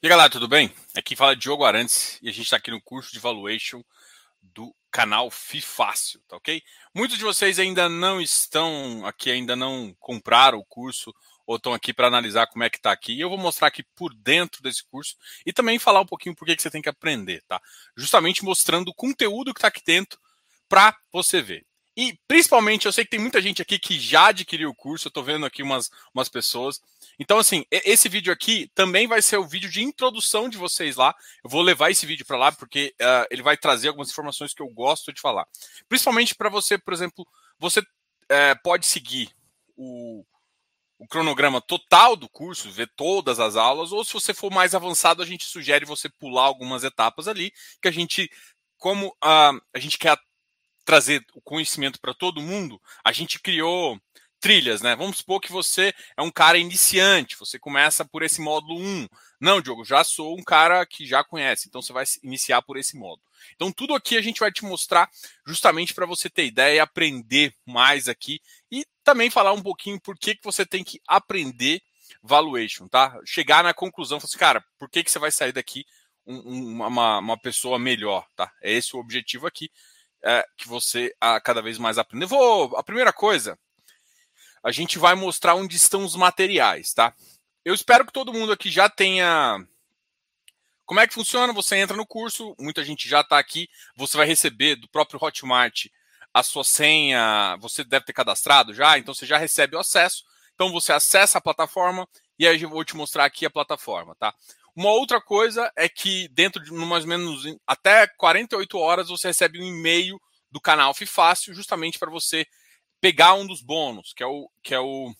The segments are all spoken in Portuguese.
E galera, tudo bem? Aqui fala Diogo Arantes e a gente está aqui no curso de Valuation do canal FIFácil, tá ok? Muitos de vocês ainda não estão aqui, ainda não compraram o curso ou estão aqui para analisar como é que está aqui. E eu vou mostrar aqui por dentro desse curso e também falar um pouquinho por que você tem que aprender, tá? Justamente mostrando o conteúdo que está aqui dentro para você ver. E principalmente, eu sei que tem muita gente aqui que já adquiriu o curso, eu estou vendo aqui umas, umas pessoas. Então, assim, esse vídeo aqui também vai ser o vídeo de introdução de vocês lá. Eu vou levar esse vídeo para lá porque uh, ele vai trazer algumas informações que eu gosto de falar. Principalmente para você, por exemplo, você uh, pode seguir o, o cronograma total do curso, ver todas as aulas, ou se você for mais avançado, a gente sugere você pular algumas etapas ali, que a gente, como uh, a gente quer trazer o conhecimento para todo mundo, a gente criou trilhas, né? Vamos supor que você é um cara iniciante, você começa por esse módulo 1. Não, Diogo, já sou um cara que já conhece, então você vai iniciar por esse módulo. Então, tudo aqui a gente vai te mostrar justamente para você ter ideia e aprender mais aqui e também falar um pouquinho por que, que você tem que aprender valuation, tá? Chegar na conclusão, assim, cara, por que, que você vai sair daqui um, uma, uma pessoa melhor, tá? É esse o objetivo aqui é, que você a, cada vez mais aprende. Eu vou, a primeira coisa, a gente vai mostrar onde estão os materiais, tá? Eu espero que todo mundo aqui já tenha. Como é que funciona? Você entra no curso, muita gente já está aqui, você vai receber do próprio Hotmart a sua senha, você deve ter cadastrado já, então você já recebe o acesso. Então você acessa a plataforma e aí eu vou te mostrar aqui a plataforma, tá? Uma outra coisa é que dentro de mais ou menos até 48 horas você recebe um e-mail do canal Fifácil justamente para você pegar um dos bônus, que é o que é o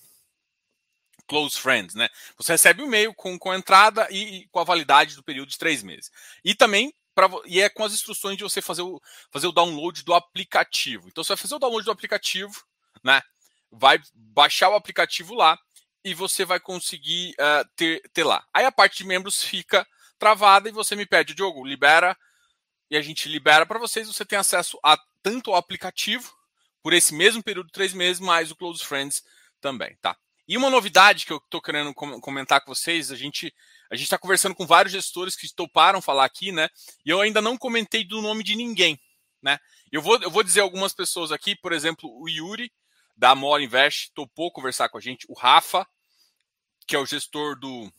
Close Friends, né? Você recebe um e-mail com, com a entrada e, e, com a validade do período de três meses. E também pra, e é com as instruções de você fazer o, fazer o download do aplicativo. Então você vai fazer o download do aplicativo, né? Vai baixar o aplicativo lá e você vai conseguir uh, ter, ter lá. Aí a parte de membros fica travada e você me pede, Diogo, libera, e a gente libera para vocês. Você tem acesso a tanto ao aplicativo, por esse mesmo período de três meses, mais o Close Friends também, tá? E uma novidade que eu estou querendo comentar com vocês, a gente a gente está conversando com vários gestores que toparam falar aqui, né? E eu ainda não comentei do nome de ninguém, né? Eu vou, eu vou dizer algumas pessoas aqui, por exemplo, o Yuri, da Amor Invest topou conversar com a gente. O Rafa, que é o gestor do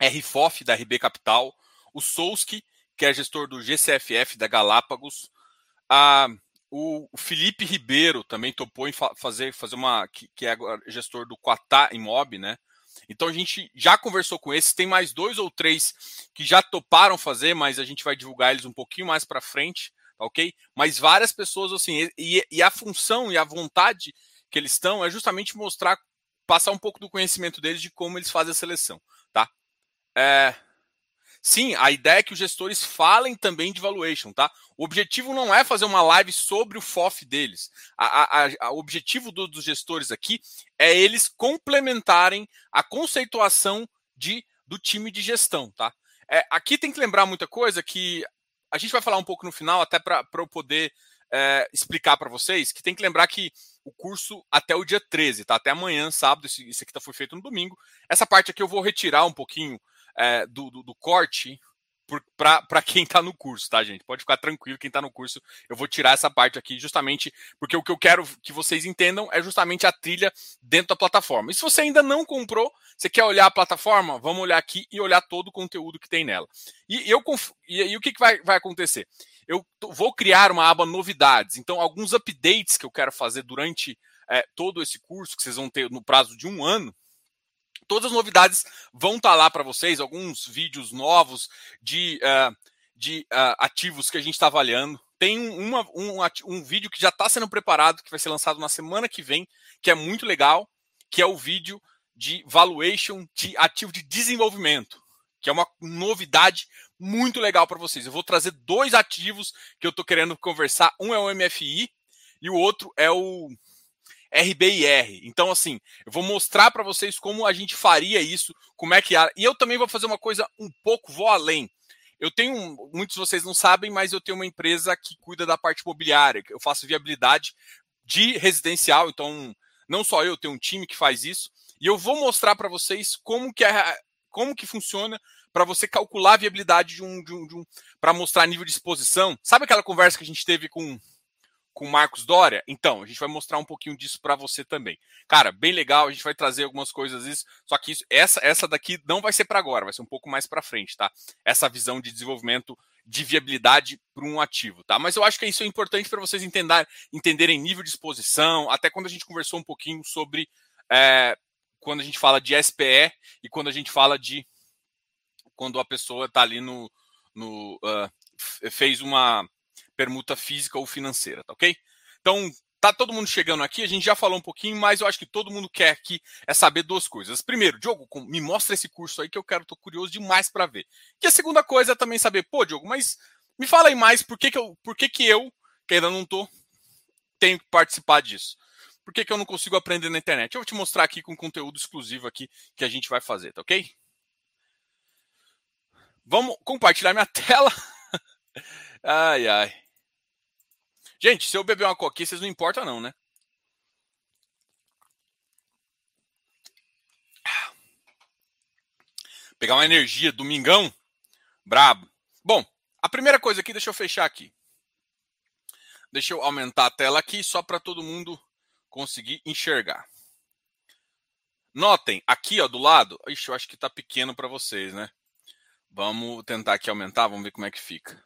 RFOF da RB Capital. O Souski, que é gestor do GCFF da Galápagos. A, o Felipe Ribeiro também topou em fazer, fazer uma. Que, que é gestor do Quatá Imob, né? Então a gente já conversou com esses, tem mais dois ou três que já toparam fazer, mas a gente vai divulgar eles um pouquinho mais para frente, tá ok? Mas várias pessoas assim, e, e, a função e a vontade que eles estão é justamente mostrar, passar um pouco do conhecimento deles de como eles fazem a seleção, tá? É... Sim, a ideia é que os gestores falem também de valuation, tá? O objetivo não é fazer uma live sobre o FOF deles. O objetivo do, dos gestores aqui é eles complementarem a conceituação de, do time de gestão, tá? É, aqui tem que lembrar muita coisa que a gente vai falar um pouco no final, até para eu poder é, explicar para vocês, que tem que lembrar que o curso até o dia 13, tá? Até amanhã, sábado, esse, aqui tá, foi feito no domingo. Essa parte aqui eu vou retirar um pouquinho é, do, do, do, corte para quem está no curso, tá, gente? Pode ficar tranquilo, quem está no curso, eu vou tirar essa parte aqui justamente porque o que eu quero que vocês entendam é justamente a trilha dentro da plataforma. E se você ainda não comprou, você quer olhar a plataforma, vamos olhar aqui e olhar todo o conteúdo que tem nela. E, eu, e, e o que, que vai, vai acontecer? Eu vou criar uma aba novidades. Então, alguns updates que eu quero fazer durante é, todo esse curso, que vocês vão ter no prazo de um ano, todas as novidades vão estar tá lá para vocês, alguns vídeos novos de, uh, de uh, ativos que a gente está avaliando. Tem uma, um, um vídeo que já está sendo preparado, que vai ser lançado na semana que vem, que é muito legal, que é o vídeo de valuation de ativo de desenvolvimento, que é uma novidade muito legal para vocês. Eu vou trazer dois ativos que eu estou querendo conversar. Um é o MFI e o outro é o RBIR. Então, assim, eu vou mostrar para vocês como a gente faria isso, como é que é. E eu também vou fazer uma coisa um pouco, vou além. Eu tenho, muitos de vocês não sabem, mas eu tenho uma empresa que cuida da parte imobiliária. Eu faço viabilidade de residencial, então não só eu, tenho um time que faz isso. E eu vou mostrar para vocês como que é como que funciona para você calcular a viabilidade de um, de um, de um para mostrar nível de exposição. Sabe aquela conversa que a gente teve com com Marcos Dória? Então, a gente vai mostrar um pouquinho disso para você também. Cara, bem legal, a gente vai trazer algumas coisas isso, só que isso, essa essa daqui não vai ser para agora, vai ser um pouco mais para frente, tá? Essa visão de desenvolvimento de viabilidade para um ativo, tá? Mas eu acho que isso é importante para vocês entender, entenderem nível de exposição, até quando a gente conversou um pouquinho sobre é, quando a gente fala de SPE e quando a gente fala de quando a pessoa está ali no, no uh, fez uma permuta física ou financeira, tá ok? Então, tá todo mundo chegando aqui, a gente já falou um pouquinho, mas eu acho que todo mundo quer aqui é saber duas coisas. Primeiro, Diogo, me mostra esse curso aí que eu quero, tô curioso demais para ver. E a segunda coisa é também saber, pô, Diogo, mas me fala aí mais por que, que eu, por que, que eu, que ainda não tô, tenho que participar disso. Por que, que eu não consigo aprender na internet? Eu vou te mostrar aqui com conteúdo exclusivo aqui que a gente vai fazer, tá ok? Vamos compartilhar minha tela. ai, ai. Gente, se eu beber uma coquinha, vocês não importam não, né? Pegar uma energia, domingão, brabo. Bom, a primeira coisa aqui, deixa eu fechar aqui. Deixa eu aumentar a tela aqui só para todo mundo conseguir enxergar. Notem, aqui ó, do lado, ixi, eu acho que está pequeno para vocês, né? Vamos tentar aqui aumentar, vamos ver como é que fica.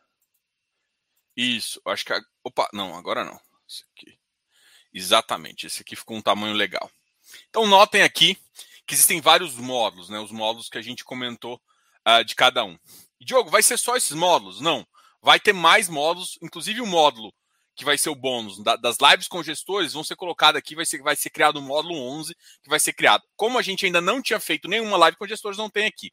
Isso, acho que. Opa, não, agora não. Esse aqui. Exatamente, esse aqui ficou um tamanho legal. Então, notem aqui que existem vários módulos, né? Os módulos que a gente comentou uh, de cada um. E, Diogo, vai ser só esses módulos? Não. Vai ter mais módulos, inclusive o módulo que vai ser o bônus da, das lives com gestores, vão ser colocados aqui, vai ser, vai ser criado o módulo 11, que vai ser criado. Como a gente ainda não tinha feito nenhuma live com gestores, não tem aqui.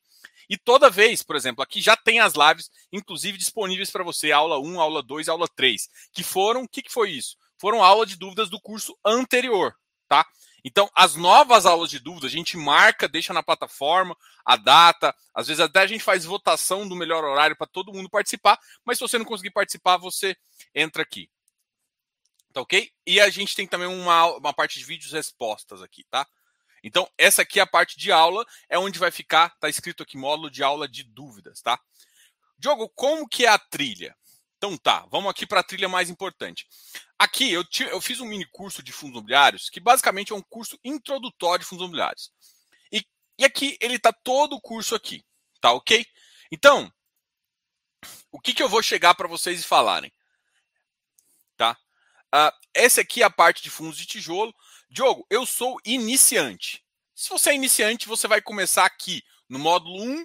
E toda vez, por exemplo, aqui já tem as lives, inclusive disponíveis para você, aula 1, aula 2, aula 3, que foram, o que, que foi isso? Foram aula de dúvidas do curso anterior, tá? Então, as novas aulas de dúvidas, a gente marca, deixa na plataforma a data, às vezes até a gente faz votação do melhor horário para todo mundo participar, mas se você não conseguir participar, você entra aqui. Tá ok? E a gente tem também uma, uma parte de vídeos respostas aqui, tá? Então, essa aqui é a parte de aula, é onde vai ficar, tá escrito aqui, módulo de aula de dúvidas, tá? Diogo, como que é a trilha? Então tá, vamos aqui para a trilha mais importante. Aqui eu, eu fiz um mini curso de fundos imobiliários, que basicamente é um curso introdutório de fundos imobiliários. E, e aqui ele tá todo o curso aqui, tá ok? Então, o que, que eu vou chegar para vocês e falarem? Tá? Uh, essa aqui é a parte de fundos de tijolo. Diogo, eu sou iniciante. Se você é iniciante, você vai começar aqui no módulo 1,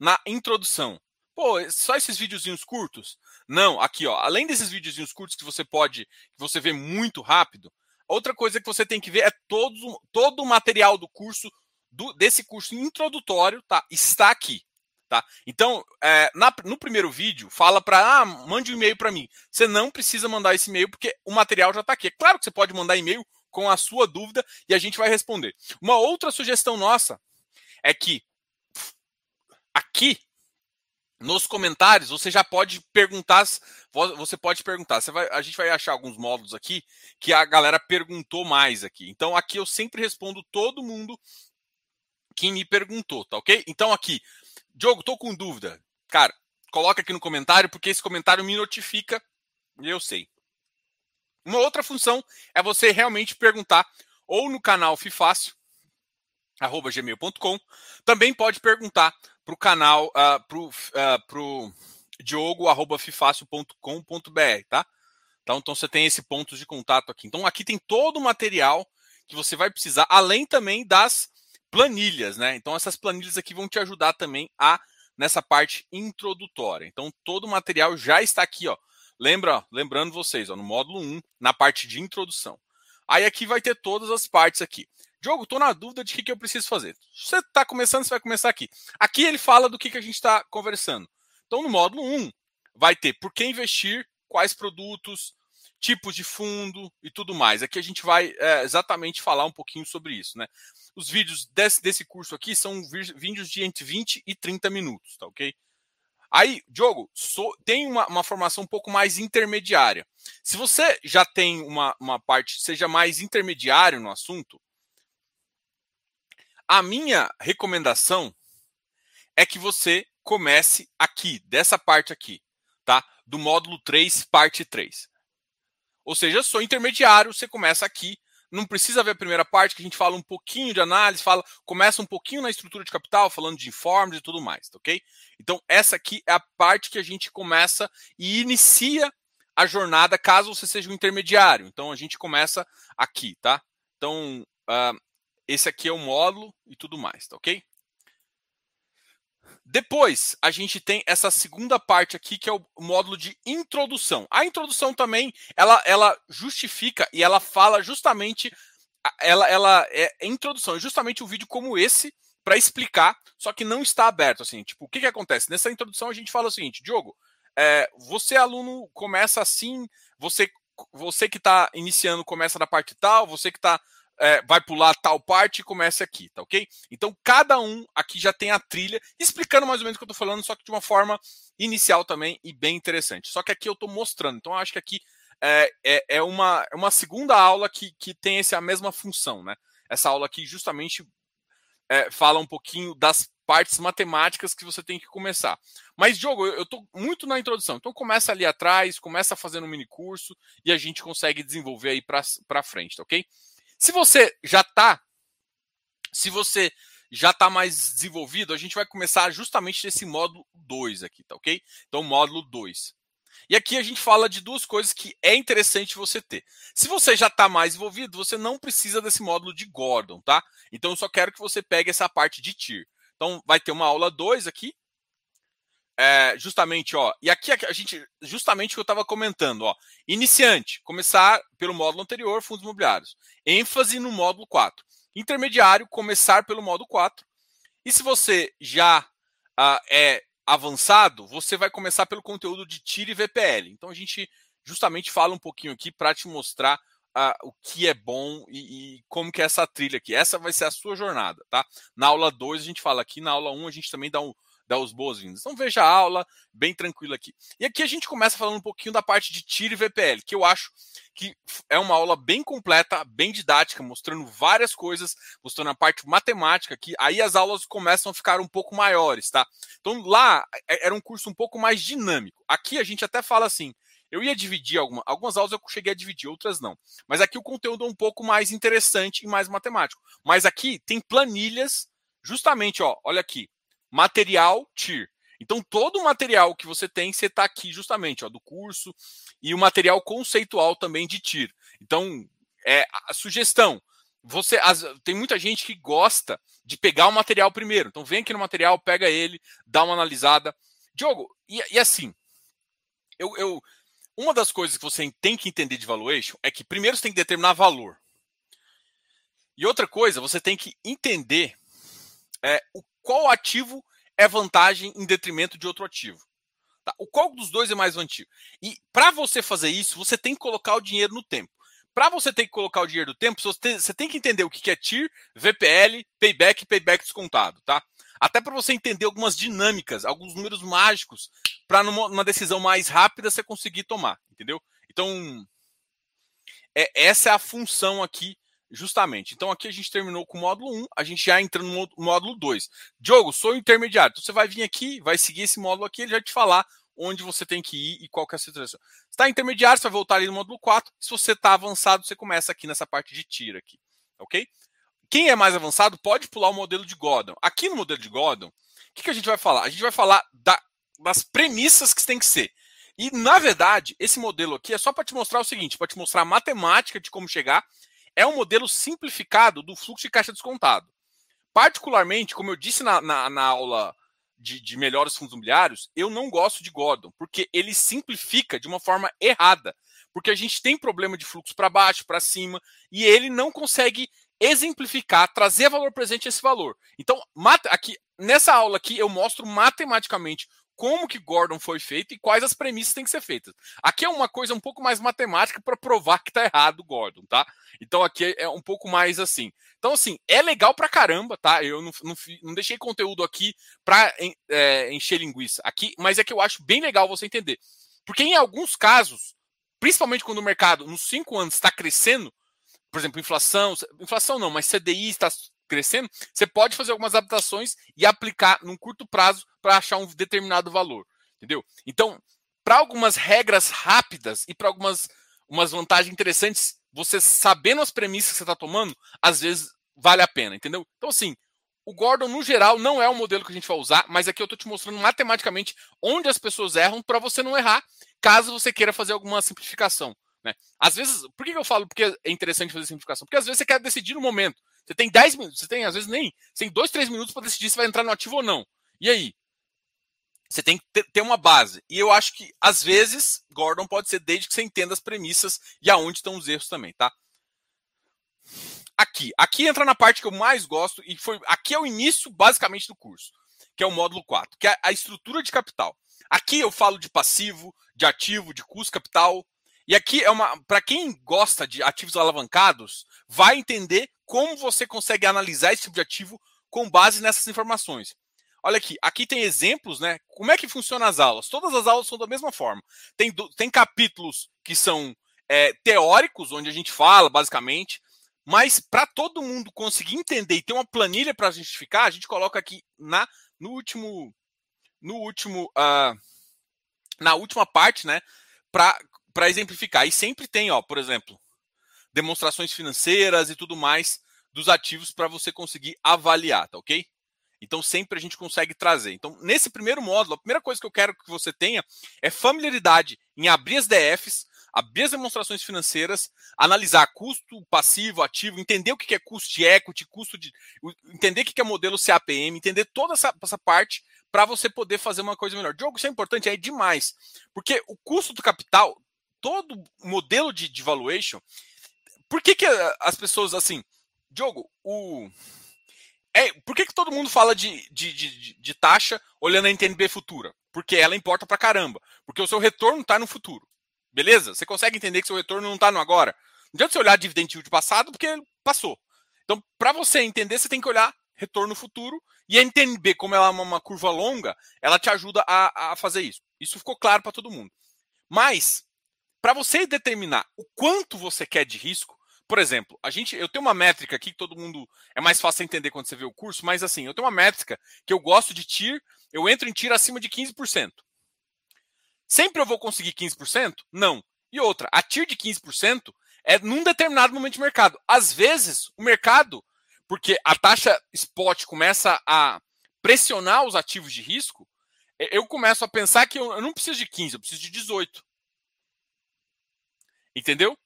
na introdução. Pô, só esses videozinhos curtos? Não, aqui ó, além desses videozinhos curtos que você pode, que você vê muito rápido, outra coisa que você tem que ver é todo, todo o material do curso, do, desse curso introdutório, tá? Está aqui. Tá? Então, é, na, no primeiro vídeo, fala para, ah, mande um e-mail para mim. Você não precisa mandar esse e-mail porque o material já está aqui. É claro que você pode mandar e-mail com a sua dúvida e a gente vai responder. Uma outra sugestão nossa é que aqui nos comentários você já pode perguntar, você pode perguntar. Você vai, a gente vai achar alguns módulos aqui que a galera perguntou mais aqui. Então aqui eu sempre respondo todo mundo que me perguntou, tá ok? Então aqui, Diogo, tô com dúvida. Cara, coloca aqui no comentário porque esse comentário me notifica e eu sei. Uma outra função é você realmente perguntar ou no canal Fifácil, arroba gmail.com. Também pode perguntar para o canal, uh, pro, uh, pro diogo, arroba fifácil.com.br, tá? Então, então você tem esse ponto de contato aqui. Então aqui tem todo o material que você vai precisar, além também das planilhas, né? Então essas planilhas aqui vão te ajudar também a nessa parte introdutória. Então todo o material já está aqui, ó, Lembra, lembrando vocês, ó, no módulo 1, na parte de introdução. Aí aqui vai ter todas as partes aqui. Diogo, estou na dúvida de o que, que eu preciso fazer. Você está começando, você vai começar aqui. Aqui ele fala do que, que a gente está conversando. Então, no módulo 1, vai ter por que investir, quais produtos, tipos de fundo e tudo mais. Aqui a gente vai é, exatamente falar um pouquinho sobre isso. Né? Os vídeos desse, desse curso aqui são vídeos de entre 20 e 30 minutos, tá ok? Aí, Diogo, sou, tem uma, uma, formação um pouco mais intermediária. Se você já tem uma, uma parte, seja mais intermediário no assunto, a minha recomendação é que você comece aqui, dessa parte aqui, tá? Do módulo 3, parte 3. Ou seja, sou intermediário, você começa aqui. Não precisa ver a primeira parte, que a gente fala um pouquinho de análise, fala, começa um pouquinho na estrutura de capital, falando de informes e tudo mais, tá ok? Então, essa aqui é a parte que a gente começa e inicia a jornada caso você seja um intermediário. Então, a gente começa aqui, tá? Então, uh, esse aqui é o módulo e tudo mais, tá ok? Depois, a gente tem essa segunda parte aqui, que é o módulo de introdução. A introdução também, ela, ela justifica e ela fala justamente, ela, ela é introdução, é justamente um vídeo como esse para explicar, só que não está aberto, assim, tipo, o que que acontece? Nessa introdução a gente fala o seguinte, Diogo, é, você aluno começa assim, você você que está iniciando começa na parte tal, você que está é, vai pular tal parte e começa aqui, tá ok? Então cada um aqui já tem a trilha, explicando mais ou menos o que eu estou falando, só que de uma forma inicial também e bem interessante. Só que aqui eu estou mostrando, então eu acho que aqui é, é, é, uma, é uma segunda aula que, que tem essa mesma função, né? Essa aula aqui justamente é, fala um pouquinho das partes matemáticas que você tem que começar. Mas, Diogo, eu estou muito na introdução. Então começa ali atrás, começa fazendo um mini curso e a gente consegue desenvolver aí para frente, tá ok? Se você já está, se você já está mais desenvolvido, a gente vai começar justamente nesse módulo 2 aqui, tá ok? Então, módulo 2. E aqui a gente fala de duas coisas que é interessante você ter. Se você já está mais envolvido, você não precisa desse módulo de Gordon, tá? Então eu só quero que você pegue essa parte de TIR. Então vai ter uma aula 2 aqui. É, justamente, ó. E aqui a gente, justamente o que eu estava comentando, ó. Iniciante, começar pelo módulo anterior, fundos imobiliários ênfase no módulo 4. Intermediário, começar pelo módulo 4. E se você já uh, é avançado, você vai começar pelo conteúdo de TIR e VPL. Então a gente justamente fala um pouquinho aqui para te mostrar uh, o que é bom e, e, como que é essa trilha aqui. Essa vai ser a sua jornada, tá? Na aula 2 a gente fala aqui, na aula 1 um, a gente também dá um, dar os boas-vindas. Então veja a aula, bem tranquilo aqui. E aqui a gente começa falando um pouquinho da parte de TIR e VPL, que eu acho que é uma aula bem completa, bem didática, mostrando várias coisas, mostrando a parte matemática aqui. Aí as aulas começam a ficar um pouco maiores, tá? Então lá é, era um curso um pouco mais dinâmico. Aqui a gente até fala assim, eu ia dividir alguma, algumas aulas eu cheguei a dividir, outras não. Mas aqui o conteúdo é um pouco mais interessante e mais matemático. Mas aqui tem planilhas, justamente, ó, olha aqui, material TIR. Então, todo o material que você tem, você está aqui justamente, ó, do curso, e o material conceitual também de TIR. Então, é a sugestão. Você as, tem muita gente que gosta de pegar o material primeiro. Então, vem aqui no material, pega ele, dá uma analisada. Diogo, e, e assim, eu, eu, uma das coisas que você tem que entender de valuation é que primeiro você tem que determinar valor. E outra coisa, você tem que entender é, o qual ativo é vantagem em detrimento de outro ativo. Tá? O qual dos dois é mais vantajoso? E para você fazer isso, você tem que colocar o dinheiro no tempo. Para você ter que colocar o dinheiro no tempo, você tem, você tem que entender o que é TIR, VPL, payback e payback descontado, tá? Até para você entender algumas dinâmicas, alguns números mágicos, para numa, numa, decisão mais rápida você conseguir tomar, entendeu? Então, é, essa é a função aqui Justamente. Então aqui a gente terminou com o módulo 1, a gente já entra no módulo 2. Diogo, sou intermediário. Então você vai vir aqui, vai seguir esse módulo aqui, ele vai te falar onde você tem que ir e qual que é a situação. Se está intermediário, você vai voltar ali no módulo 4. Se você está avançado, você começa aqui nessa parte de tira aqui. Ok? Quem é mais avançado pode pular o modelo de Gordon. Aqui no modelo de Gordon, o que, que a gente vai falar? A gente vai falar da, das premissas que tem que ser. E, na verdade, esse modelo aqui é só para te mostrar o seguinte: para te mostrar a matemática de como chegar é um modelo simplificado do fluxo de caixa descontado. Particularmente, como eu disse na, na, na aula de, de melhores fundos imobiliários, eu não gosto de Gordon, porque ele simplifica de uma forma errada. Porque a gente tem problema de fluxo para baixo, para cima, e ele não consegue exemplificar, trazer valor presente a esse valor. Então, aqui nessa aula aqui eu mostro matematicamente como que Gordon foi feito e quais as premissas têm que ser feitas. Aqui é uma coisa um pouco mais matemática para provar que está errado o Gordon, tá? Então aqui é um pouco mais assim. Então, assim, é legal pra caramba, tá? Eu não, não, não deixei conteúdo aqui para é, encher linguiça aqui, mas é que eu acho bem legal você entender. Porque em alguns casos, principalmente quando o mercado nos cinco anos está crescendo, por exemplo, inflação, inflação não, mas CDI está crescendo, você pode fazer algumas adaptações e aplicar num curto prazo para achar um determinado valor, entendeu? Então, para algumas regras rápidas e para algumas umas vantagens interessantes, você sabendo as premissas que você está tomando, às vezes vale a pena, entendeu? Então, assim, o Gordon, no geral, não é o modelo que a gente vai usar, mas aqui eu estou te mostrando matematicamente onde as pessoas erram para você não errar, caso você queira fazer alguma simplificação. Né? Às vezes, por que eu falo porque é interessante fazer simplificação? Porque às vezes você quer decidir no momento. Você tem 10 minutos, você tem, às vezes, nem. Você tem 2, 3 minutos para decidir se vai entrar no ativo ou não. E aí? Você tem que ter uma base. E eu acho que, às vezes, Gordon pode ser desde que você entenda as premissas e aonde estão os erros também, tá? aqui. Aqui entra na parte que eu mais gosto e foi aqui é o início basicamente do curso, que é o módulo 4, que é a estrutura de capital. Aqui eu falo de passivo, de ativo, de custo capital. E aqui é uma para quem gosta de ativos alavancados, vai entender como você consegue analisar esse tipo de ativo com base nessas informações. Olha aqui, aqui tem exemplos, né? Como é que funcionam as aulas? Todas as aulas são da mesma forma. Tem, tem capítulos que são é, teóricos, onde a gente fala basicamente, mas para todo mundo conseguir entender e ter uma planilha para justificar, a gente coloca aqui na no último no último uh, na última parte, né, para exemplificar. E sempre tem, ó, por exemplo, demonstrações financeiras e tudo mais dos ativos para você conseguir avaliar, tá OK? Então sempre a gente consegue trazer. Então, nesse primeiro módulo, a primeira coisa que eu quero que você tenha é familiaridade em abrir as DFs, abrir as demonstrações financeiras, analisar custo passivo, ativo, entender o que é custo de equity, custo de. entender o que é modelo CAPM, entender toda essa, essa parte para você poder fazer uma coisa melhor. Diogo, isso é importante, é demais. Porque o custo do capital, todo modelo de, de valuation, por que, que as pessoas assim. Diogo, o. É, por que, que todo mundo fala de, de, de, de taxa olhando a NTNB futura? Porque ela importa para caramba. Porque o seu retorno está no futuro. Beleza? Você consegue entender que seu retorno não está no agora? Não adianta você olhar dividend yield passado porque passou. Então, para você entender, você tem que olhar retorno futuro e a NTNB, como ela é uma curva longa, ela te ajuda a, a fazer isso. Isso ficou claro para todo mundo. Mas, para você determinar o quanto você quer de risco, por exemplo, a gente, eu tenho uma métrica aqui que todo mundo é mais fácil entender quando você vê o curso, mas assim, eu tenho uma métrica que eu gosto de TIR, eu entro em TIR acima de 15%. Sempre eu vou conseguir 15%? Não. E outra, a TIR de 15% é num determinado momento de mercado. Às vezes, o mercado, porque a taxa spot começa a pressionar os ativos de risco, eu começo a pensar que eu não preciso de 15, eu preciso de 18. Entendeu?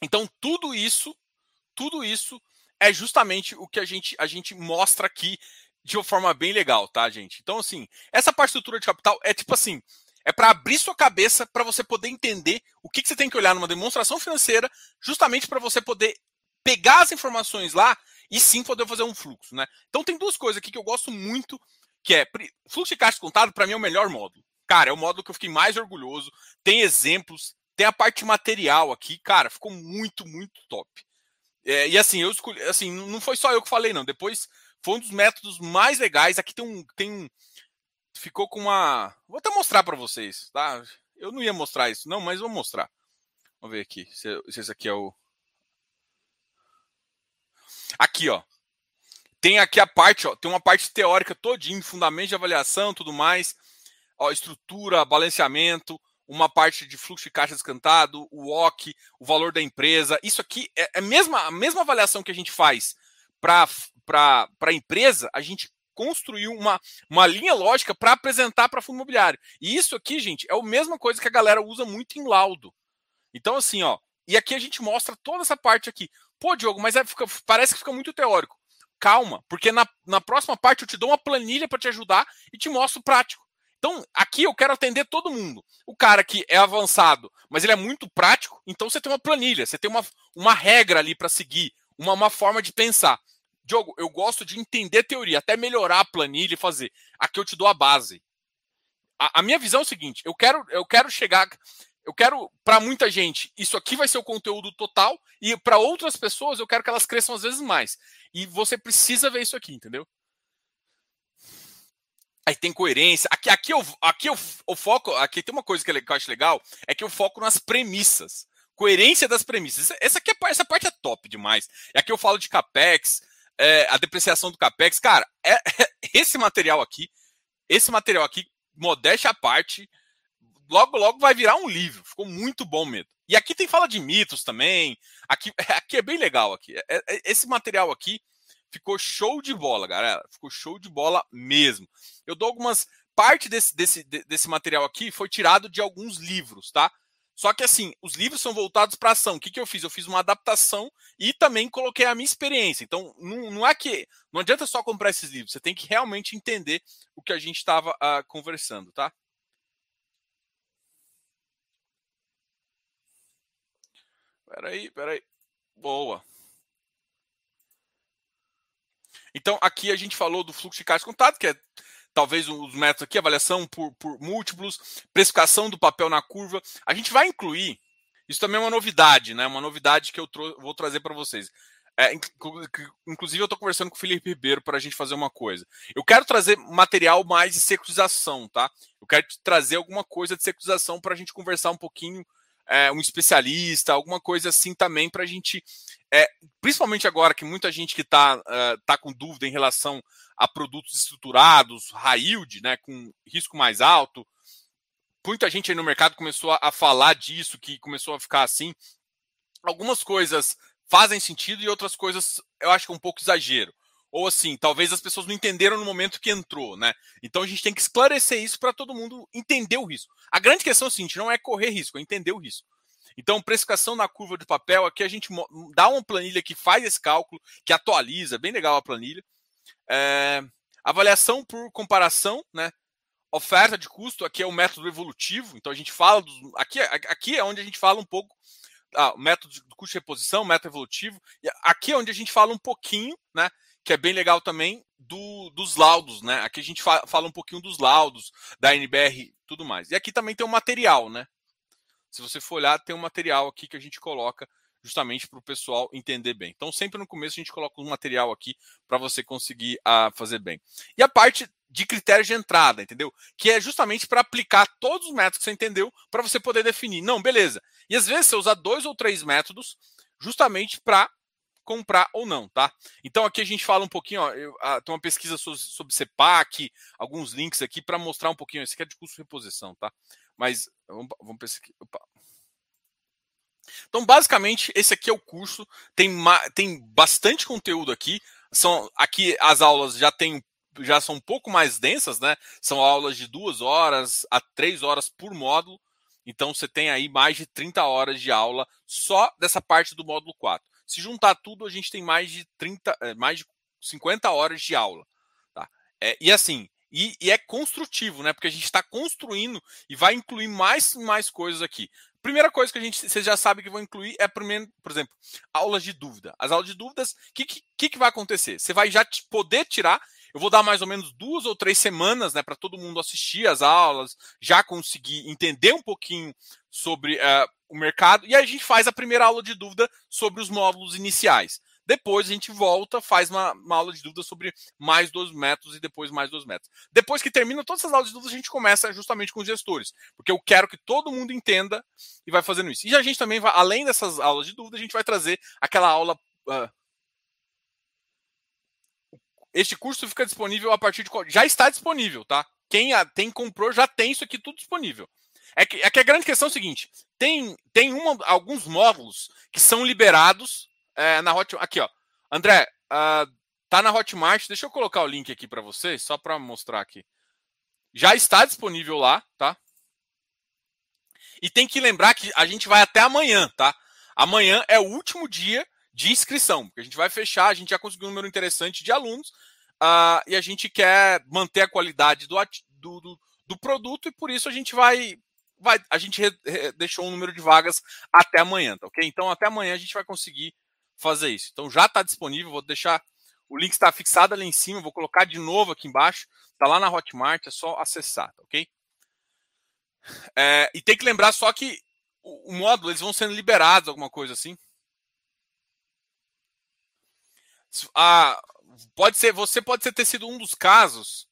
Então, tudo isso, tudo isso é justamente o que a gente, a gente mostra aqui de uma forma bem legal, tá, gente? Então, assim, essa parte estrutura de capital é tipo assim, é para abrir sua cabeça para você poder entender o que, que, você tem que olhar numa demonstração financeira, justamente para você poder pegar as informações lá e sim poder fazer um fluxo, né? Então tem duas coisas aqui que eu gosto muito, que é fluxo de caixa contado para mim é o melhor módulo. Cara, é o módulo que eu fiquei mais orgulhoso. Tem exemplos, tem a parte material aqui, cara, ficou muito, muito top. É, e assim, eu escolhi, assim, não foi só eu que falei, não. Depois foi um dos métodos mais legais. Aqui tem um, tem um, ficou com uma. Vou até mostrar para vocês, tá? Eu não ia mostrar isso, não, mas vou mostrar. Vamos ver aqui se, se esse aqui é o. Aqui, ó. Tem aqui a parte, ó. Tem uma parte teórica todinha, fundamento de avaliação, tudo mais. Ó, estrutura, balanceamento, uma parte de fluxo de caixa descantado, o OC, o valor da empresa. Isso aqui é, é a mesma, a mesma avaliação que a gente faz para a empresa, a gente construiu uma, uma linha lógica para apresentar para fundo imobiliário. E isso aqui, gente, é a mesma coisa que a galera usa muito em laudo. Então, assim, ó, e aqui a gente mostra toda essa parte aqui. Pô, Diogo, mas é, fica, parece que fica muito teórico. Calma, porque na, na próxima parte eu te dou uma planilha para te ajudar e te mostro prático. Então, aqui eu quero atender todo mundo. O cara que é avançado, mas ele é muito prático, então você tem uma planilha, você tem uma, uma regra ali para seguir, uma, uma forma de pensar. Diogo, eu gosto de entender teoria, até melhorar a planilha e fazer. Aqui eu te dou a base. A, a minha visão é o seguinte: eu quero, eu quero chegar. Eu quero, para muita gente, isso aqui vai ser o conteúdo total, e para outras pessoas, eu quero que elas cresçam às vezes mais. E você precisa ver isso aqui, entendeu? Aí tem coerência. Aqui, aqui, eu, aqui eu, o foco. Aqui tem uma coisa que eu acho legal: é que eu foco nas premissas. Coerência das premissas. Essa, aqui é, essa parte é top demais. E aqui eu falo de capex, é, a depreciação do capex, cara, é, é, esse material aqui, esse material aqui, modéstia à parte, logo logo vai virar um livro. Ficou muito bom mesmo. E aqui tem fala de mitos também. Aqui, aqui é bem legal aqui. É, é, esse material aqui ficou show de bola, galera. Ficou show de bola mesmo. Eu dou algumas parte desse, desse, desse material aqui foi tirado de alguns livros, tá? Só que assim, os livros são voltados para ação. O que, que eu fiz? Eu fiz uma adaptação e também coloquei a minha experiência. Então, não, não é que. Não adianta só comprar esses livros, você tem que realmente entender o que a gente estava uh, ah, conversando, tá? Peraí, peraí. Boa. Então, aqui a gente falou do fluxo de caixa contato, que é talvez os métodos aqui, avaliação por, por múltiplos, precificação do papel na curva. A gente vai incluir, isso também é uma novidade, né? Uma novidade que eu vou trazer para vocês. É, inclusive, eu estou conversando com o Felipe Ribeiro para a gente fazer uma coisa. Eu quero trazer material mais de securização, tá? Eu quero trazer alguma coisa de securização para a gente conversar um pouquinho, é, um especialista, alguma coisa assim também para a gente. É, principalmente agora que muita gente que está uh, é, tá com dúvida em relação a produtos estruturados, high yield, né, com risco mais alto. Muita gente aí no mercado começou a, falar disso, que começou a ficar assim. Algumas coisas fazem sentido e outras coisas eu acho que é um pouco exagero. Ou assim, talvez as pessoas não entenderam no momento que entrou, né? Então a gente tem que esclarecer isso para todo mundo entender o risco. A grande questão é o seguinte: não é correr risco, é entender o risco. Então, precificação na curva de papel, aqui a gente dá uma planilha que faz esse cálculo, que atualiza, bem legal a planilha. É, avaliação por comparação, né? Oferta de custo, aqui é o método evolutivo, então a gente fala dos. Aqui, aqui é onde a gente fala um pouco. Ah, método de custo de reposição, método evolutivo. E aqui é onde a gente fala um pouquinho, né? Que é bem legal também do, dos laudos, né? Aqui a gente fala, fala um pouquinho dos laudos, da NBR tudo mais. E aqui também tem o material, né? Se você for olhar, tem um material aqui que a gente coloca justamente para o pessoal entender bem. Então, sempre no começo a gente coloca um material aqui para você conseguir uh, fazer bem. E a parte de critérios de entrada, entendeu? Que é justamente para aplicar todos os métodos que você entendeu para você poder definir. Não, beleza. E às vezes você usa dois ou três métodos justamente para comprar ou não, tá? Então aqui a gente fala um pouquinho, ó, eu, ah, tem uma pesquisa sobre, sobre CEPAC, alguns links aqui para mostrar um pouquinho. Esse aqui é de custo de reposição, tá? Mas vamos, vamos pensar aqui. Opa. Então, basicamente, esse aqui é o curso. Tem, tem bastante conteúdo aqui. São aqui as aulas já tem já são um pouco mais densas, né? São aulas de duas horas a três horas por módulo. Então você tem aí mais de 30 horas de aula só dessa parte do módulo 4. Se juntar tudo, a gente tem mais de 30, eh, mais de 50 horas de aula. Tá? É, e assim, e, e, é construtivo, né? Porque a gente está construindo e vai incluir mais e mais coisas aqui. Primeira coisa que a gente, vocês já sabem que vão incluir é, primeiro, por exemplo, aulas de dúvida. As aulas de dúvidas, o que, que, que, vai acontecer? Você vai já poder tirar. Eu vou dar mais ou menos duas ou três semanas, né, para todo mundo assistir as aulas, já conseguir entender um pouquinho sobre uh, o mercado. E aí a gente faz a primeira aula de dúvida sobre os módulos iniciais. Depois a gente volta, faz uma, uma, aula de dúvida sobre mais dois métodos e depois mais dois métodos. Depois que termina todas essas aulas de dúvidas, a gente começa justamente com os gestores, porque eu quero que todo mundo entenda e vai fazendo isso. E a gente também vai, além dessas aulas de dúvida, a gente vai trazer aquela aula. Uh, este curso fica disponível a partir de. Já está disponível, tá? Quem a, tem comprou já tem isso aqui tudo disponível. É que, é que a grande questão é o seguinte: tem, tem uma, alguns módulos que são liberados é, na Hotmart. Aqui, ó. André, uh, tá na Hotmart. Deixa eu colocar o link aqui para vocês, só para mostrar aqui. Já está disponível lá, tá? E tem que lembrar que a gente vai até amanhã, tá? Amanhã é o último dia de inscrição, porque a gente vai fechar, a gente já conseguiu um número interessante de alunos uh, e a gente quer manter a qualidade do, do, do, do produto e por isso a gente vai vai, a gente re, re, deixou um número de vagas até amanhã, tá ok? Então até amanhã a gente vai conseguir fazer isso. Então já está disponível, vou deixar o link está fixado ali em cima, vou colocar de novo aqui embaixo, está lá na Hotmart, é só acessar, tá ok? É, e tem que lembrar só que o, o, módulo eles vão sendo liberados, alguma coisa assim. Ah, pode ser, você pode ter sido um dos casos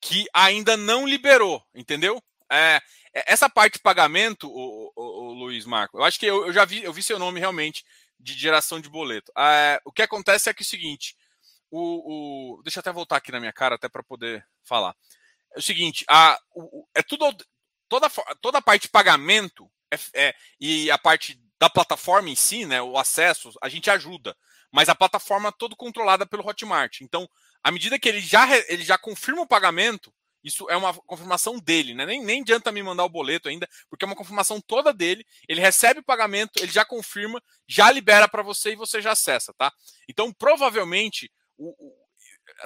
que ainda não liberou, entendeu? É, essa parte de pagamento, o, o, o Luiz Marco, eu acho que eu, eu já vi, eu vi seu nome realmente de geração de boleto. É, o que acontece é que é o seguinte: o, o, deixa eu até voltar aqui na minha cara até para poder falar. É o seguinte, a, o, é tudo toda toda a parte de pagamento é, é, e a parte da plataforma em si, né, o acesso, a gente ajuda, mas a plataforma é toda controlada pelo Hotmart. Então, à medida que ele já ele já confirma o pagamento, isso é uma confirmação dele, né? Nem, nem adianta me mandar o boleto ainda, porque é uma confirmação toda dele. Ele recebe o pagamento, ele já confirma, já libera para você e você já acessa, tá? Então, provavelmente, o, o,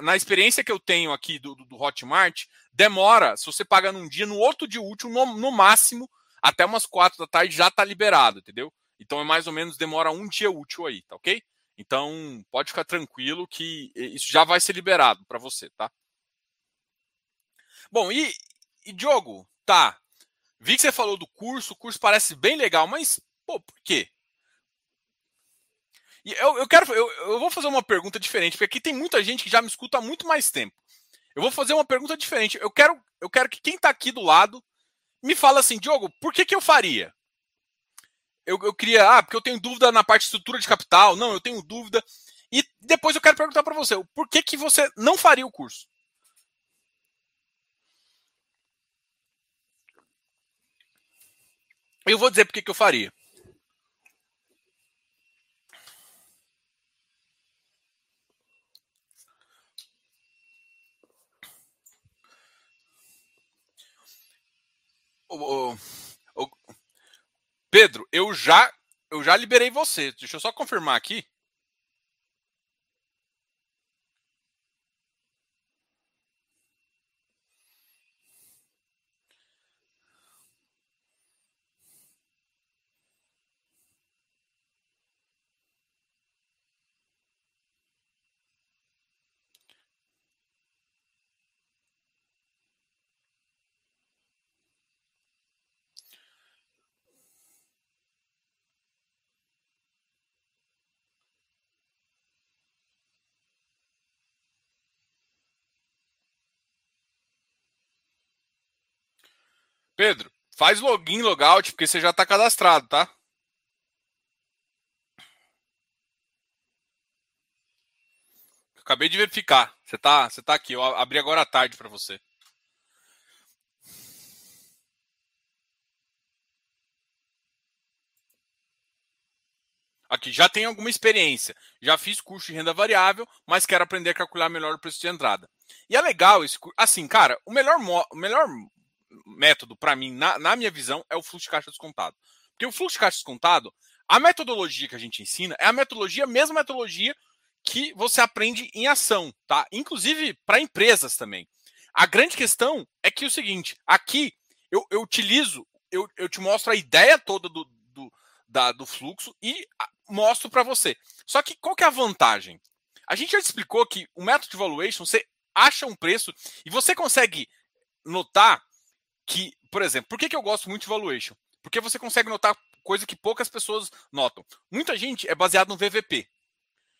na experiência que eu tenho aqui do, do, do, Hotmart, demora, se você paga num dia, no outro dia útil, no, no máximo, até umas quatro da tarde já está liberado, entendeu? Então é mais ou menos demora um dia útil aí, tá ok? Então pode ficar tranquilo que isso já vai ser liberado para você, tá? Bom, e, e Diogo, tá. Vi que você falou do curso, o curso parece bem legal, mas, pô, por quê? E eu, eu quero. Eu, eu vou fazer uma pergunta diferente, porque aqui tem muita gente que já me escuta há muito mais tempo. Eu vou fazer uma pergunta diferente. Eu quero, eu quero que quem está aqui do lado me fala assim, Diogo, por que, que eu faria? Eu, eu queria, ah, porque eu tenho dúvida na parte de estrutura de capital. Não, eu tenho dúvida. E depois eu quero perguntar para você, por que, que você não faria o curso? Eu vou dizer porque que eu faria. Pedro, eu já eu já liberei você. Deixa eu só confirmar aqui. Pedro, faz login, logout, porque você já está cadastrado, tá? Acabei de verificar. Você tá, você tá aqui. Eu abri agora à tarde para você. Aqui, já tenho alguma experiência. Já fiz curso de renda variável, mas quero aprender a calcular melhor o preço de entrada. E é legal esse curso. Assim, cara, o melhor, o melhor método, para mim, na, na, minha visão, é o fluxo de caixa descontado. Porque o fluxo de caixa descontado, a metodologia que a gente ensina é a metodologia, a mesma metodologia que você aprende em ação, tá? Inclusive para empresas também. A grande questão é que é o seguinte: aqui eu, eu utilizo, eu, eu te mostro a ideia toda do, do, da, do fluxo e mostro para você. Só que qual que é a vantagem? A gente já explicou que o método de valuation, você acha um preço e você consegue notar que, por exemplo, por que, que eu gosto muito de valuation? Porque você consegue notar coisa que poucas pessoas notam. Muita gente é baseado no VVP.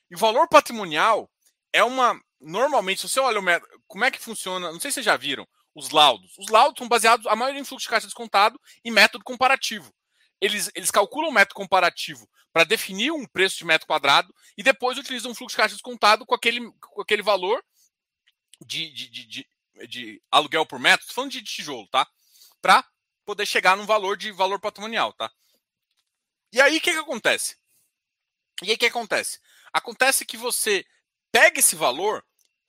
E o valor patrimonial é uma. Normalmente, se você olha como é que funciona, não sei se vocês já viram, os laudos. Os laudos são baseados, a maioria em fluxo de caixa descontado e método comparativo. Eles, eles calculam o método comparativo para definir um preço de metro quadrado e depois utilizam um fluxo de caixa descontado com aquele, com aquele valor de, de, de, de, de aluguel por metro. Estou falando de tijolo, tá? Para poder chegar num valor de valor patrimonial, tá? E aí o que, que acontece? E aí o que acontece? Acontece que você pega esse valor,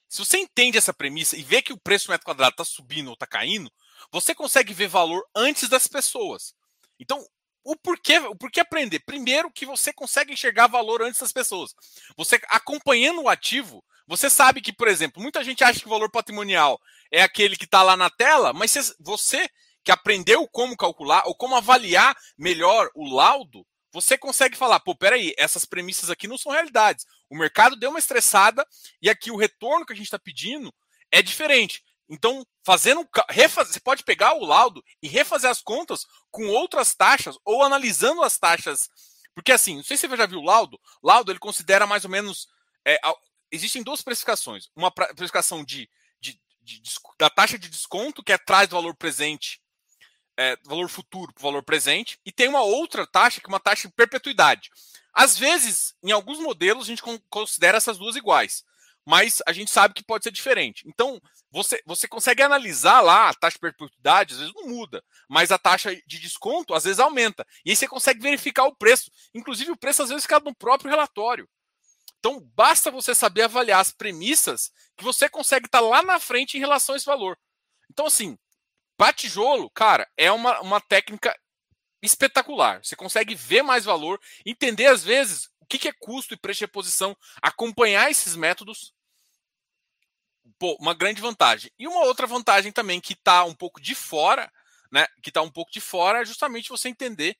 se você entende essa premissa e vê que o preço do metro quadrado está subindo ou está caindo, você consegue ver valor antes das pessoas. Então, o porquê, o porquê aprender? Primeiro que você consegue enxergar valor antes das pessoas. Você acompanhando o ativo, você sabe que, por exemplo, muita gente acha que o valor patrimonial é aquele que está lá na tela, mas você que aprendeu como calcular ou como avaliar melhor o laudo, você consegue falar, pô, peraí, essas premissas aqui não são realidades. O mercado deu uma estressada e aqui o retorno que a gente está pedindo é diferente. Então, fazendo refazer, você pode pegar o laudo e refazer as contas com outras taxas ou analisando as taxas. Porque assim, não sei se você já viu o laudo. Laudo ele considera mais ou menos. É, existem duas precificações. Uma precificação de, de, de, da taxa de desconto, que é atrás do valor presente é, valor futuro para o valor presente, e tem uma outra taxa, que é uma taxa de perpetuidade. Às vezes, em alguns modelos, a gente considera essas duas iguais. mas a gente sabe que pode ser diferente. Então, você, você consegue analisar lá a taxa de perpetuidade, às vezes não muda, mas a taxa de desconto às vezes aumenta. E aí você consegue verificar o preço. Inclusive, o preço às vezes fica no próprio relatório. Então, basta você saber avaliar as premissas que você consegue estar lá na frente em relação a esse valor. Então, assim, para tijolo, cara, é uma, uma técnica espetacular. Você consegue ver mais valor, entender às vezes o que, que é custo e preço de reposição, acompanhar esses métodos. Pô, uma grande vantagem. E uma outra vantagem também que está um pouco de fora, né? Que está um pouco de fora é justamente você entender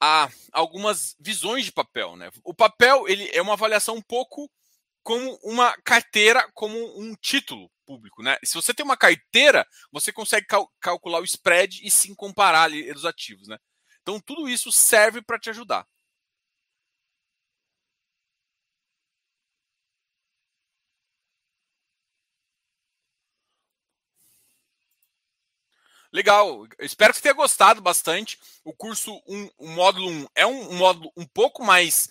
a algumas visões de papel, né? O papel ele é uma avaliação um pouco como uma carteira, como um título público, né? Se você tem uma carteira, você consegue cal calcular o spread e sim comparar ali os ativos, né? Então tudo isso serve para te ajudar. Legal, espero que tenha gostado bastante. O curso 1, o módulo 1 é um, um módulo um pouco mais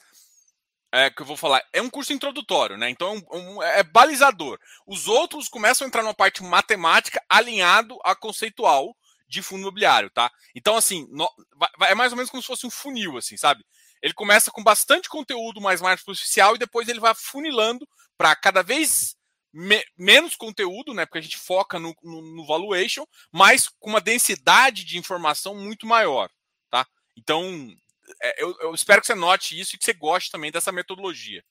é, que eu vou falar, é um curso introdutório, né? Então é, um, é, balizador. Os outros começam a entrar numa parte matemática alinhado a conceitual de fundo imobiliário, tá? Então, assim, no, vai, é mais ou menos como se fosse um funil, assim, sabe? Ele começa com bastante conteúdo mais mais superficial e depois ele vai funilando para cada vez me, menos conteúdo, né? Porque a gente foca no, no, no valuation, mas com uma densidade de informação muito maior, tá? Então, é, eu, eu, espero que você note isso e que você goste também dessa metodologia.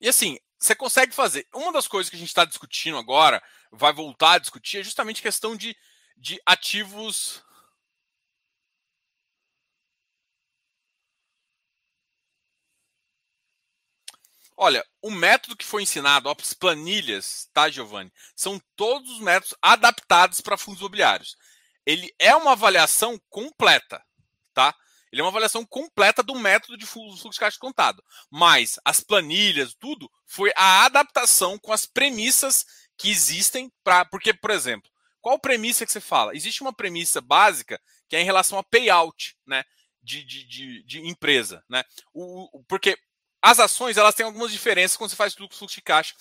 E assim, você consegue fazer. Uma das coisas que a gente está discutindo agora, vai voltar a discutir, é justamente questão de, de ativos. Olha, o método que foi ensinado, as planilhas, tá, Giovanni? São todos os métodos adaptados para fundos imobiliários ele é uma avaliação completa, tá? Ele é uma avaliação completa do método de fluxo de caixa contado. Mas as planilhas, tudo, foi a adaptação com as premissas que existem para. Porque, por exemplo, qual premissa que você fala? Existe uma premissa básica que é em relação a payout, né? De, de, de, de empresa, né? O, o, porque as ações elas têm algumas diferenças quando você faz fluxo de caixa.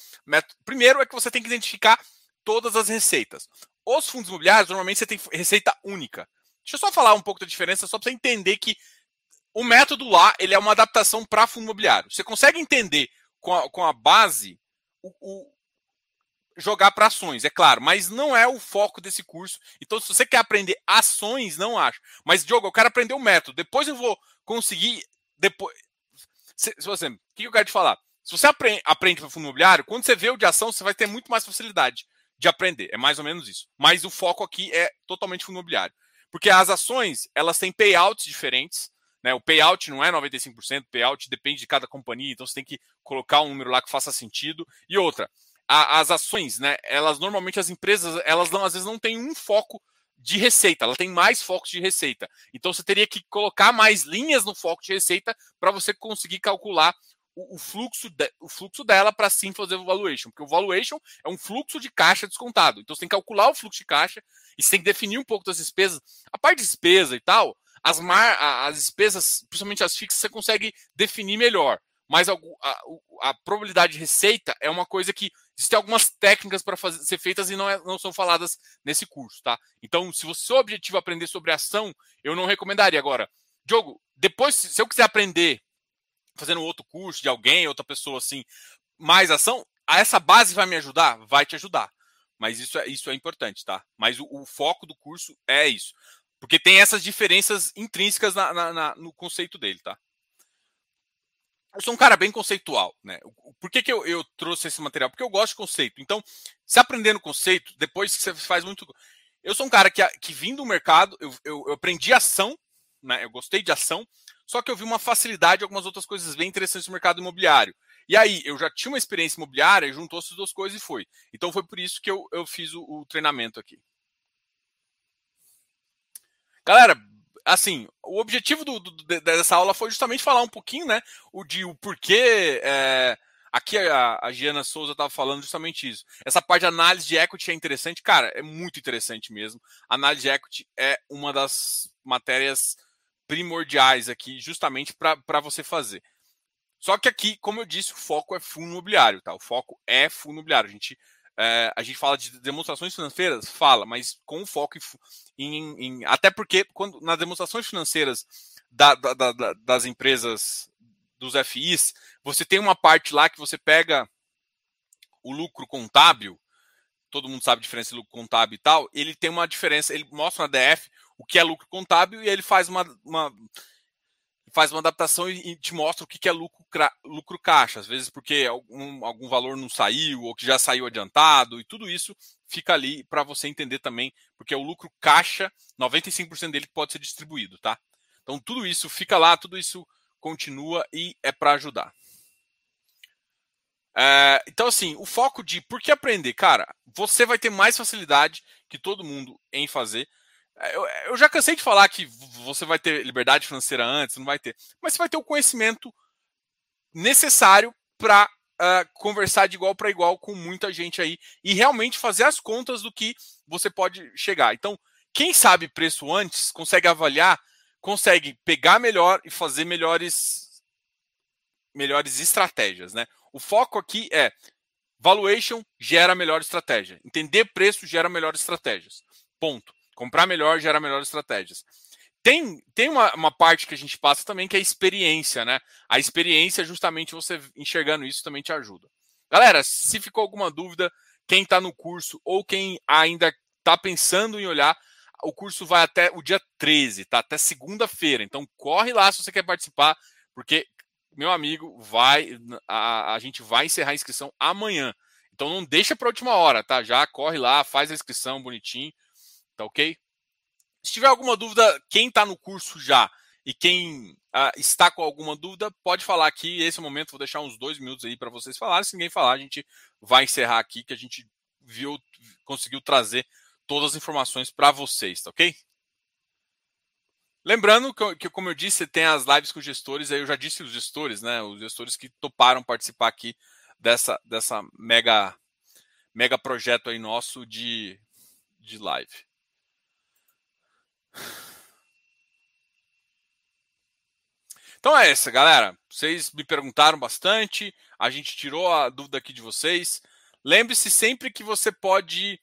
Primeiro é que você tem que identificar todas as receitas. Os fundos imobiliários, normalmente, você tem receita única. Deixa eu só falar um pouco da diferença, só para você entender que o método lá ele é uma adaptação para fundo imobiliário. Você consegue entender com a, com a base o, o jogar para ações, é claro, mas não é o foco desse curso. Então, se você quer aprender ações, não acho. Mas, Diogo, eu quero aprender o método. Depois eu vou conseguir. Depois. Se, se você, o que eu quero te falar? Se você aprende, aprende para fundo imobiliário, quando você vê o de ação, você vai ter muito mais facilidade de aprender. É mais ou menos isso. Mas o foco aqui é totalmente fundo imobiliário. Porque as ações, elas têm payouts diferentes. Né? O payout não é 95%, o payout depende de cada companhia, então você tem que colocar um número lá que faça sentido. E outra, a, as ações, né? Elas normalmente as empresas, elas não, às vezes não têm um foco de receita, ela tem mais focos de receita. Então você teria que colocar mais linhas no foco de receita para você conseguir calcular o, fluxo, de, o fluxo dela para sim fazer o valuation, porque o valuation é um fluxo de caixa descontado. Então você tem que calcular o fluxo de caixa e você tem que definir um pouco das despesas. A parte de despesa e tal, as, mar, as despesas, principalmente as fixas, você consegue definir melhor. Mas a, a, a probabilidade de receita é uma coisa que existem algumas técnicas para ser feitas e não, é, não são faladas nesse curso, tá? Então, se o seu objetivo é aprender sobre ação, eu não recomendaria. Agora, Diogo, depois, se eu quiser aprender fazendo outro curso de alguém, outra pessoa assim, mais ação, essa base vai me ajudar? Vai te ajudar. Mas isso é, isso é importante, tá? Mas o, o foco do curso é isso. Porque tem essas diferenças intrínsecas na, na, na, no conceito dele, tá? Eu sou um cara bem conceitual, né? Por que, que eu, eu trouxe esse material? Porque eu gosto de conceito. Então, se aprendendo conceito, depois que você faz muito. Eu sou um cara que, que vim do mercado, eu, eu, eu aprendi ação, né? Eu gostei de ação, só que eu vi uma facilidade algumas outras coisas bem interessantes no mercado imobiliário. E aí, eu já tinha uma experiência imobiliária, juntou essas duas coisas e foi. Então foi por isso que eu, eu fiz o, o treinamento aqui. Galera, assim, o objetivo do, do, dessa aula foi justamente falar um pouquinho, né? O de o porquê. É, aqui a, a Giana Souza estava falando justamente isso. Essa parte de análise de equity é interessante, cara, é muito interessante mesmo. Análise de equity é uma das matérias primordiais aqui, justamente para você fazer. Só que aqui, como eu disse, o foco é fundo imobiliário, tá? O foco é fundo imobiliário. A gente, é, a gente fala de demonstrações financeiras, fala, mas com foco em, em até porque quando nas demonstrações financeiras da, da, da, das empresas dos FIs, você tem uma parte lá que você pega o lucro contábil, todo mundo sabe a diferença de lucro contábil e tal, ele tem uma diferença, ele mostra na DF o que é lucro contábil e ele faz uma, uma faz uma adaptação e te mostra o que é lucro, lucro caixa, às vezes porque algum, algum valor não saiu ou que já saiu adiantado, e tudo isso fica ali para você entender também, porque é o lucro caixa, 95% dele pode ser distribuído, tá? Então tudo isso fica lá, tudo isso continua e é para ajudar. É, então, assim, o foco de por que aprender? Cara, você vai ter mais facilidade que todo mundo em fazer. É, eu, eu, já cansei de falar que você vai ter liberdade financeira antes, não vai ter. Mas você vai ter o conhecimento necessário para uh, é, conversar de igual para igual com muita gente aí e realmente fazer as contas do que você pode chegar. Então, quem sabe preço antes consegue avaliar, consegue pegar melhor e fazer melhores melhores estratégias, né? O foco aqui é valuation gera melhor estratégia. Entender preço gera melhores estratégias. Ponto. Comprar melhor gera melhores estratégias. Tem, tem uma, uma, parte que a gente passa também que é a experiência, né? A experiência, justamente você enxergando isso, também te ajuda. Galera, se ficou alguma dúvida, quem está no curso ou quem ainda está pensando em olhar, o curso vai até o dia 13, tá? Até segunda-feira. Então corre lá se você quer participar, porque, meu amigo, vai a, a gente vai encerrar a inscrição amanhã. Então não deixa para a última hora, tá? Já corre lá, faz a inscrição bonitinho Tá ok? Se tiver alguma dúvida, quem está no curso já e quem uh, está com alguma dúvida, pode falar aqui. Esse momento, vou deixar uns dois minutos aí para vocês falarem. Se ninguém falar, a gente vai encerrar aqui, que a gente viu, conseguiu trazer todas as informações para vocês, tá ok? Lembrando que, que, como eu disse, tem as lives com gestores, aí eu já disse os gestores, né? Os gestores que toparam participar aqui dessa, dessa mega, mega projeto aí nosso de, de live. Então é essa, galera. Vocês me perguntaram bastante, a gente tirou a dúvida aqui de vocês. Lembre-se sempre que você pode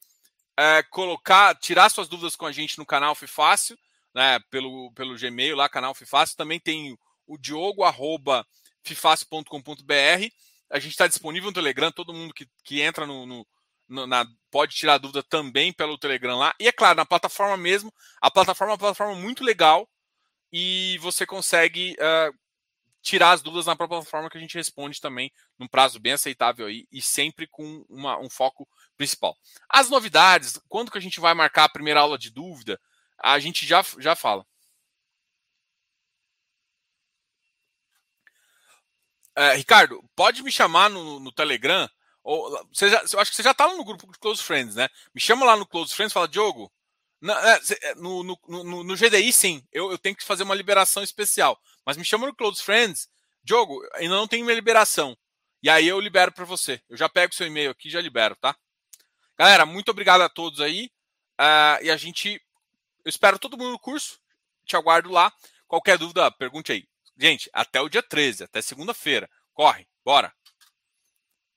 é, colocar, tirar suas dúvidas com a gente no canal Fifácil, né? Pelo, pelo Gmail lá, canal Fifácil. Também tem o diogo arroba fifácil.com.br. A gente está disponível no Telegram, todo mundo que, que entra no, no, na, pode tirar dúvida também pelo Telegram lá. E é claro, na plataforma mesmo, a plataforma é uma plataforma muito legal e você consegue uh, tirar as dúvidas na própria plataforma que a gente responde também num prazo bem aceitável aí e sempre com uma, um foco principal. As novidades, quando que a gente vai marcar a primeira aula de dúvida, a gente já, já fala. Uh, Ricardo, pode me chamar no, no Telegram ou, você já, eu acho que você já está no grupo de Close Friends, né? Me chama lá no Close Friends e fala, Diogo, é, é, no, no, no, no, GDI, sim, eu, eu tenho que fazer uma liberação especial. Mas me chama no Close Friends, Diogo, ainda não tem minha liberação. E aí eu libero para você. Eu já pego seu e-mail aqui e já libero, tá? Galera, muito obrigado a todos aí. Uh, e a gente. Eu espero todo mundo no curso. Te aguardo lá. Qualquer dúvida, pergunte aí. Gente, até o dia 13, até segunda-feira. Corre, bora!